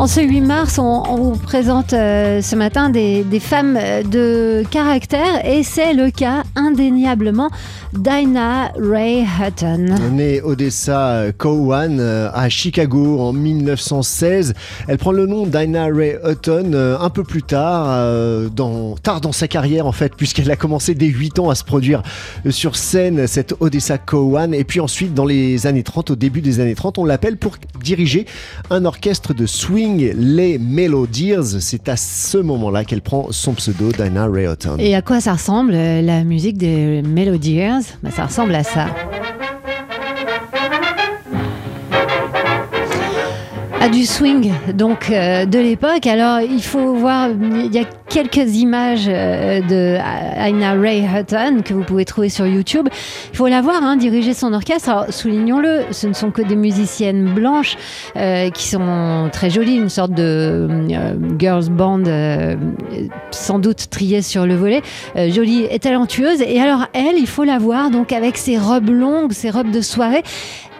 En ce 8 mars, on, vous présente euh, ce matin des, femmes de caractère et c'est le cas indéniablement d'Aina Ray Hutton. Née Odessa Cowan euh, à Chicago en 1916, elle prend le nom d'Aina Ray Hutton euh, un peu plus tard, euh, dans, tard dans sa carrière en fait, puisqu'elle a commencé dès 8 ans à se produire sur scène, cette Odessa Cowan, et puis ensuite dans les années 30, au début des années 30, on l'appelle pour diriger un orchestre de swing, les Melodies. C'est à ce moment-là qu'elle prend son pseudo d'Aina Ray Hutton. Et à quoi ça ressemble euh, la musique des Melodies? Bah, Ça ressemble à ça. à du swing donc euh, de l'époque. Alors il faut voir, il y a quelques images euh, de Aina Ray Hutton que vous pouvez trouver sur YouTube. Il faut la voir hein, diriger son orchestre. Alors soulignons-le, ce ne sont que des musiciennes blanches euh, qui sont très jolies, une sorte de euh, girls band sans doute triée sur le volet, jolie et talentueuse. Et alors elle, il faut la voir donc avec ses robes longues, ses robes de soirée.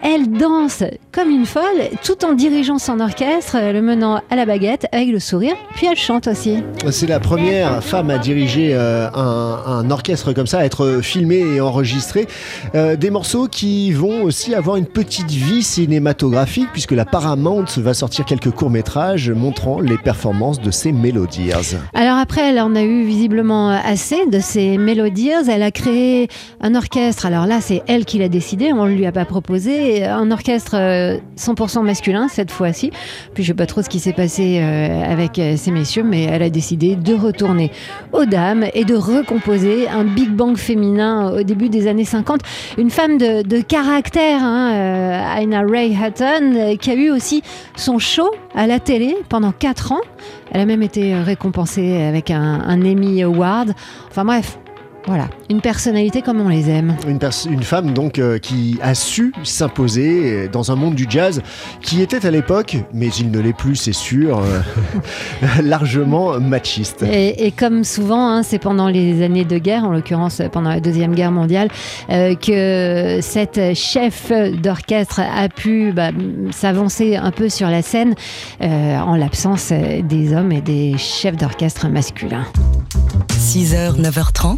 Elle danse comme une folle, tout en dirigeant son orchestre, le menant à la baguette avec le sourire. Puis elle chante aussi. C'est la première femme à diriger euh, un, orchestre comme ça, à être filmée et enregistrée. Euh, des morceaux qui vont aussi avoir une petite vie cinématographique, puisque la Paramount va sortir quelques courts-métrages montrant les performances de ces Melodies. Alors après, elle en a eu visiblement assez de ces mélodies. Elle a créé un orchestre. Alors là, c'est elle qui l'a décidé. On ne lui a pas proposé. Un orchestre euh, 100% masculin cette fois-ci. Puis je sais pas trop ce qui s'est passé euh, avec euh, ces messieurs, mais elle a décidé de retourner aux dames et de recomposer un big bang féminin au début des années 50. Une femme de, de caractère, hein, euh, Aina Ray Hutton, euh, qui a eu aussi son show à la télé pendant 4 ans. Elle a même été récompensée avec un, un Emmy Award. Enfin bref, voilà, une personnalité comme on les aime. Une, femme donc euh, qui a su s'imposer dans un monde du jazz qui était à l'époque, mais il ne l'est plus, c'est sûr, euh, largement machiste. Et, et comme souvent, hein, c'est pendant les années de guerre, en l'occurrence pendant la Deuxième Guerre mondiale, euh, que cette chef d'orchestre a pu bah, s'avancer un peu sur la scène euh, en l'absence euh, des hommes et des chefs d'orchestre masculins. 6h, 9h30,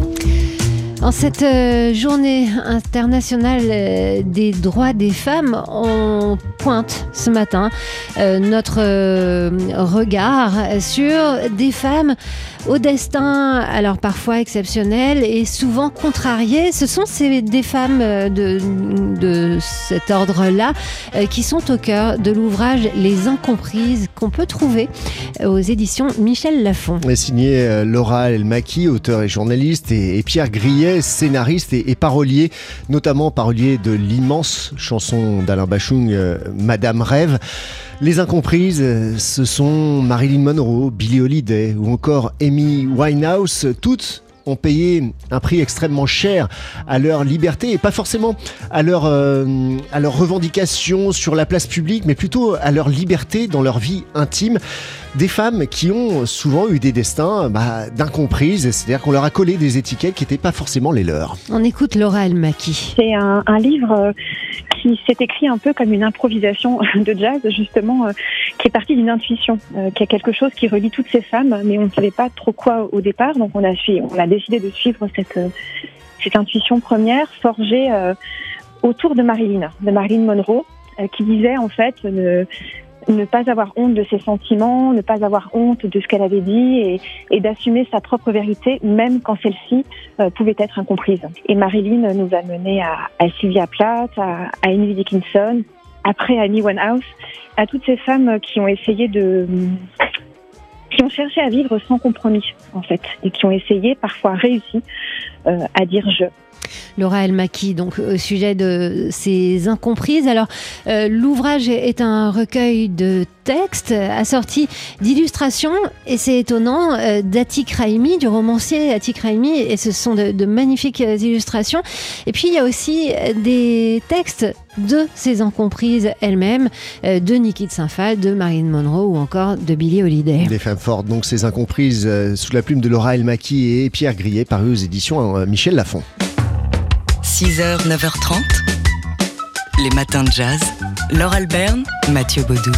En cette euh, journée internationale euh, des droits des femmes, on pointe ce matin euh, notre regard sur des femmes au destin alors parfois exceptionnel et souvent contrarié. Ce sont ces, des femmes de, cet ordre-là qui sont au cœur de l'ouvrage Les Incomprises qu'on peut trouver aux éditions Michel Lafon. signé Laura Elmaki, auteur et journaliste, et Pierre Grillet, scénariste et, et parolier, notamment parolier de l'immense chanson d'Alain Bachung, euh, Madame Rêve. Les incomprises, euh, ce sont Marilyn Monroe, Billie Holiday ou encore Amy Winehouse, toutes ont payé un prix extrêmement cher à leur liberté et pas forcément à leur, euh, à leur revendication sur la place publique, mais plutôt à leur liberté dans leur vie intime. Des femmes qui ont souvent eu des destins bah, d'incomprises, c'est-à-dire qu'on leur a collé des étiquettes qui n'étaient pas forcément les leurs. On écoute Laura Elmaki. C'est un, un livre euh, qui s'est écrit un peu comme une improvisation de jazz, justement, euh, qui est partie d'une intuition, euh, qui a quelque chose qui relie toutes ces femmes, mais on ne savait pas trop quoi au départ, donc on a, on a décidé de suivre cette, euh, cette intuition première, forgée euh, autour de Marilyn, de Marilyn Monroe, euh, qui disait en fait ne, ne pas avoir honte de ses sentiments, ne pas avoir honte de ce qu'elle avait dit et, d'assumer sa propre vérité, même quand celle-ci pouvait être incomprise. Et Marilyn nous a mené à, à Sylvia Plath, à, à Emily Dickinson, après Amy Winehouse, à toutes ces femmes qui ont essayé de qui ont cherché à vivre sans compromis en fait et qui ont essayé parfois réussi euh, à dire je. Laura Elmaki, donc au sujet de ces incomprises. Alors, euh, l'ouvrage est un recueil de textes assorti d'illustrations, et c'est étonnant, euh, d'Atik Raimi, du romancier Atik Raimi, et ce sont de, magnifiques euh, illustrations. Et puis, il y a aussi des textes de ses incomprises elles-mêmes, euh, de Nikki de Saint-Phal, de Marilyn Monroe ou encore de Billie Holiday. Des femmes fortes, donc ces incomprises, euh, sous la plume de Laura Elmaki et Pierre Grillet, paru aux éditions euh, Michel Lafon. 6h, 9h30, les matins de jazz. Laure Alberne, Mathieu Baudou.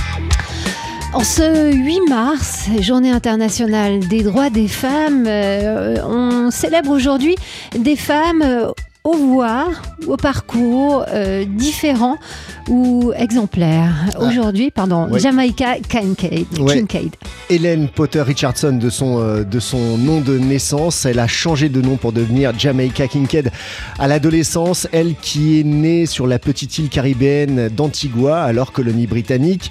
En ce 8 mars, journée internationale des droits des femmes, euh, on célèbre aujourd'hui des femmes euh, au voix, au parcours euh, différents ou exemplaires. Ah. Aujourd'hui, pardon, Ouais. Jamaica Kincaid. Ouais. Kincaid. Hélène Potter Richardson de son, euh, de son nom de naissance. Elle a changé de nom pour devenir Jamaica Kincaid à l'adolescence. Elle qui est née sur la petite île caribéenne d'Antigua, alors colonie britannique,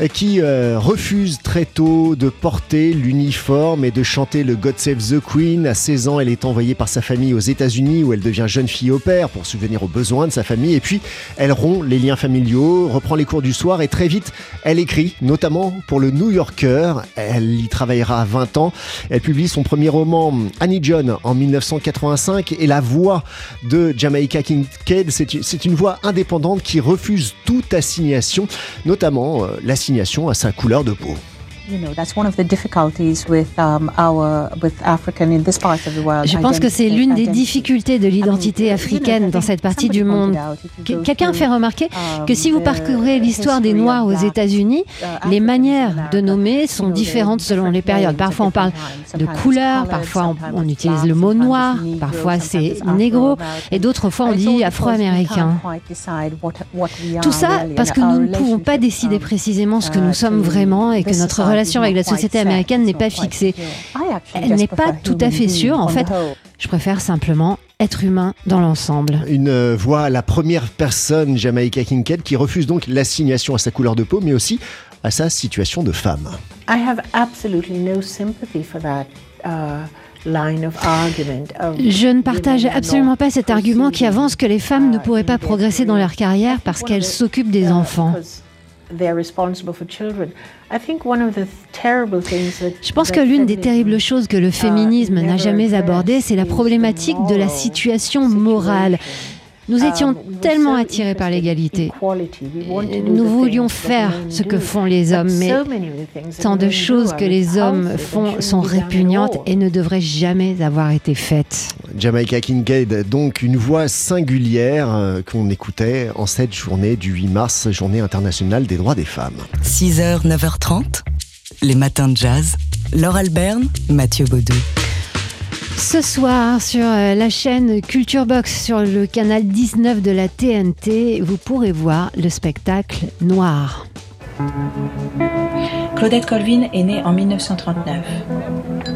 euh, qui euh, refuse très tôt de porter l'uniforme et de chanter le God Save the Queen. À 16 ans, elle est envoyée par sa famille aux États-Unis où elle devient jeune fille au père pour subvenir aux besoins de sa famille. Et puis, elle rompt les liens familiaux, reprend les cours du soir et très vite, elle écrit, notamment pour le New Yorker. Elle y travaillera 20 ans. Elle publie son premier roman Annie John en 1985 et la voix de Jamaica Kincaid, c'est une- c'est une voix indépendante qui refuse toute assignation, notamment euh, l'assignation à sa couleur de peau. You know, that's one of the difficulties with our with African in this part of the world. Je pense que c'est l'une des difficultés de l'identité africaine dans cette partie du monde. Quelqu'un fait remarquer um, que si vous parcourez l'histoire des Noirs aux États-Unis, uh, les manières de nommer sont différentes selon les périodes. Parfois on parle de couleur, parfois on, utilise le mot noir, parfois c'est négro, et d'autres fois on dit afro-américain. Tout ça parce que nous ne pouvons pas décider um, précisément ce que uh, nous sommes vraiment et que notre relation avec la société américaine n'est pas fixée. secure. I actually Elle n'est pas prefer tout à fait sûre, en fait. Je préfère simplement être humain dans l'ensemble. Une euh, voix, la première personne, Jamaica Kincaid, qui refuse donc l'assignation à sa couleur de peau, mais aussi à sa situation de femme. I have absolutely no sympathy for that uh, line of argument. of Je ne partage absolument not pas cet argument qui avance que les femmes ne pourraient pas progresser dans leur carrière parce qu'elles s'occupent des enfants. Je pense que l'une des terribles choses que le féminisme n'a jamais abordées, c'est la problématique de la situation morale. Nous étions tellement attirés par l'égalité. Nous voulions faire ce que font les hommes, mais tant de choses que les hommes font sont répugnantes et ne devraient jamais avoir été faites. Jamaica Kincaid, donc une voix singulière euh, qu'on écoutait en cette journée du 8 mars, journée internationale des droits des femmes. 6h, 9h30, les matins de jazz. Laure Alberne, Mathieu Baudou. Ce soir, sur euh, la chaîne Culture Box, sur le canal 19 de la TNT, vous pourrez voir le spectacle Noir. Claudette Colvin est née en 1939.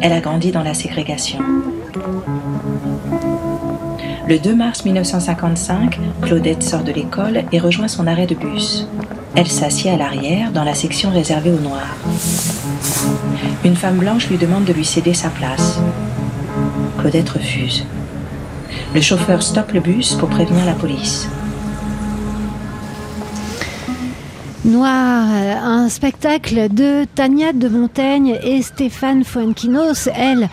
Elle a grandi dans la ségrégation. Le 2 mars 1955, Claudette sort de l'école et rejoint son arrêt de bus. Elle s'assied à l'arrière, dans la section réservée aux Noirs. Une femme blanche lui demande de lui céder sa place. Le chauffeur stoppe le bus pour prévenir la police. Noir, un spectacle de Tania de Montaigne et Stéphane Fuenquinos. Elle,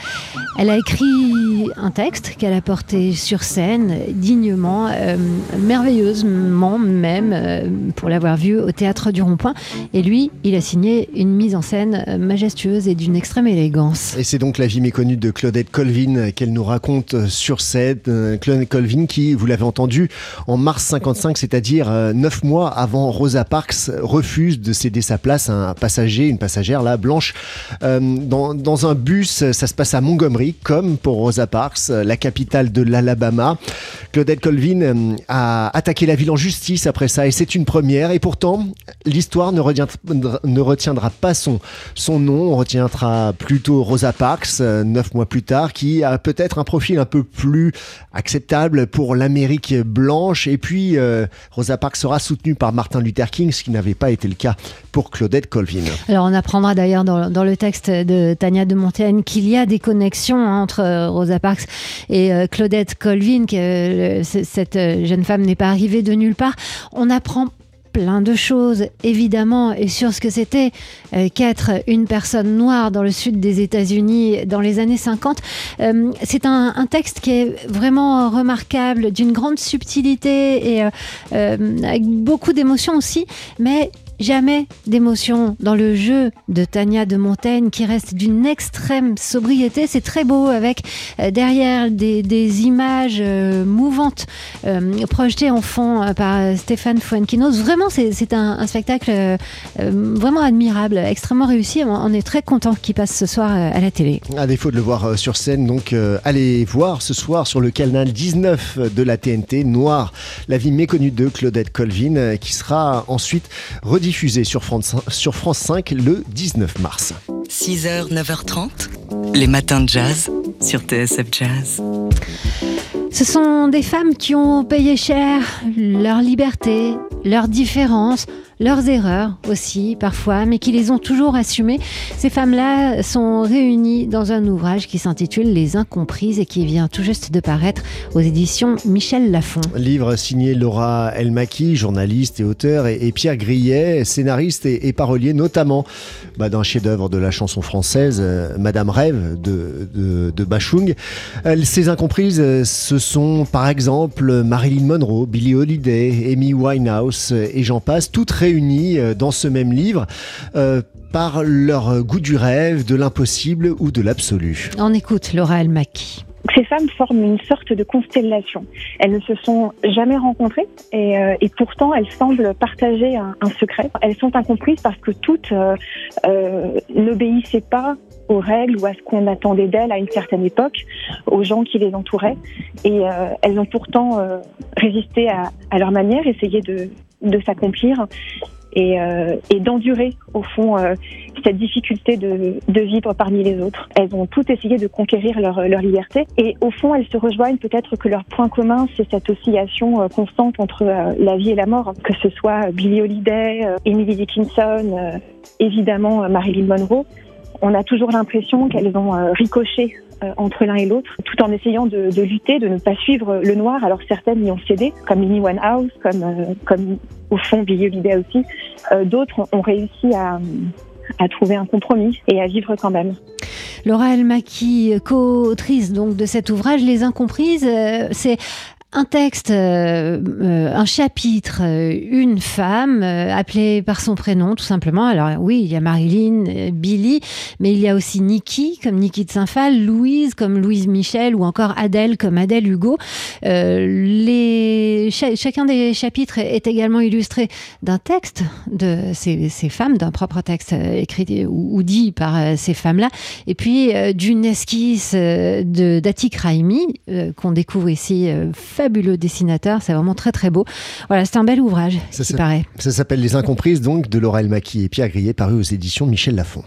elle a écrit un texte qu'elle a porté sur scène dignement, euh, merveilleusement même, euh, pour l'avoir vu au théâtre du Rond-Point. Et lui, il a signé une mise en scène majestueuse et d'une extrême élégance. Et c'est donc la vie méconnue de Claudette Colvin qu'elle nous raconte sur scène. Euh, Claudette Colvin qui, vous l'avez entendu, en mars 55, c'est-à-dire neuf mois avant Rosa Parks, refuse de céder sa place à un passager, une passagère là, blanche, dans un bus. Ça se passe à Montgomery, comme pour Rosa Parks, euh, la capitale de l'Alabama. Claudette Colvin euh, a attaqué la ville en justice après ça, et c'est une première. Et pourtant, l'histoire ne retiendra, pas son, nom, on retiendra plutôt Rosa Parks, euh, neuf mois plus tard, qui a peut-être un profil un peu plus acceptable pour l'Amérique blanche. Et puis, Rosa Parks sera soutenue par Martin Luther King, ce qui n'avait pas été le cas pour Claudette Colvin. Alors on apprendra d'ailleurs dans le texte de Tania de Montaigne qu'il y a des connexions hein, entre euh, Rosa Parks et euh, Claudette Colvin, que euh, cette jeune femme n'est pas arrivée de nulle part. On apprend plein de choses, évidemment, et sur ce que c'était euh, qu'être une personne noire dans le sud des États-Unis dans les années 50. Euh, c'est un, texte qui est vraiment remarquable, d'une grande subtilité et avec beaucoup d'émotions aussi, mais jamais d'émotion dans le jeu de Tania de Montaigne qui reste d'une extrême sobriété. C'est très beau avec euh, derrière des, des images euh, mouvantes euh, projetées en fond euh, par Stéphane Fuenquinos. Vraiment, c'est un, un spectacle euh, euh, vraiment admirable, extrêmement réussi. On, on est très content qu'il passe ce soir à la télé. À défaut de le voir sur scène, donc allez voir ce soir sur le canal 19 de la TNT, Noir, la vie méconnue de Claudette Colvin, qui sera ensuite rediffusée sur France, sur France 5 le 19 mars. 6h, 9h30, les matins de jazz sur TSF Jazz. Ce sont des femmes qui ont payé cher leur liberté, leurs différences, leurs erreurs aussi parfois, mais qui les ont toujours assumées. Ces femmes-là sont réunies dans un ouvrage qui s'intitule Les Incomprises et qui vient tout juste de paraître aux éditions Michel Lafon. Livre signé Laura Elmaki, journaliste et auteur, et, Pierre Grillet, scénariste et, parolier, notamment bah, d'un chef-d'œuvre de la chanson française, euh, Madame Rêve de, de, de Bachung. Euh, ces incomprises, euh, ce sont par exemple Marilyn Monroe, Billie Holiday, Amy Winehouse et j'en passe, toutes réunies euh, dans ce même livre. euh, par leur goût du rêve, de l'impossible ou de l'absolu. On écoute Laura Elmaki. Ces femmes forment une sorte de constellation. Elles ne se sont jamais rencontrées et, euh, et pourtant elles semblent partager un, un, secret. Elles sont incomprises parce que toutes euh, euh, n'obéissaient pas aux règles ou à ce qu'on attendait d'elles à une certaine époque, aux gens qui les entouraient. Et euh, elles ont pourtant euh, résisté à, à, leur manière, essayé de, de s'accomplir et, euh, et d'endurer au fond euh, cette difficulté de, de, vivre parmi les autres. Elles ont toutes essayé de conquérir leur, leur liberté et au fond elles se rejoignent peut-être que leur point commun c'est cette oscillation euh, constante entre la vie et la mort, que ce soit Billie Holiday, Emily Dickinson, évidemment Marilyn Monroe. On a toujours l'impression qu'elles ont ricoché entre l'un et l'autre, tout en essayant de, lutter, de ne pas suivre le noir. Alors certaines y ont cédé, comme Amy Winehouse, comme, euh, comme au fond Billie Holiday aussi. Euh, D'autres ont réussi à, trouver un compromis et à vivre quand même. Laura Elmaki, co-autrice donc de cet ouvrage Les Incomprises, euh, c'est un texte, euh, euh, un chapitre, euh, une femme appelée par son prénom tout simplement. Alors oui, il y a Marilyn, Billy, mais il y a aussi Nikki comme Nikki de Saint-Phal, Louise comme Louise Michel ou encore Adèle comme Adèle Hugo. Euh, ch chacun des chapitres est également illustré d'un texte de ces, ces femmes, d'un propre texte écrit ou, ou dit par euh, ces femmes-là, et puis euh, d'une esquisse euh, de d'Atik Raimi qu'on découvre ici fabuleux dessinateur, c'est vraiment très très beau. Voilà, c'est un bel ouvrage, ça qui paraît. Ça s'appelle Les Incomprises, donc, de Laura Elmaki et Pierre Grillet, paru aux éditions Michel Lafon.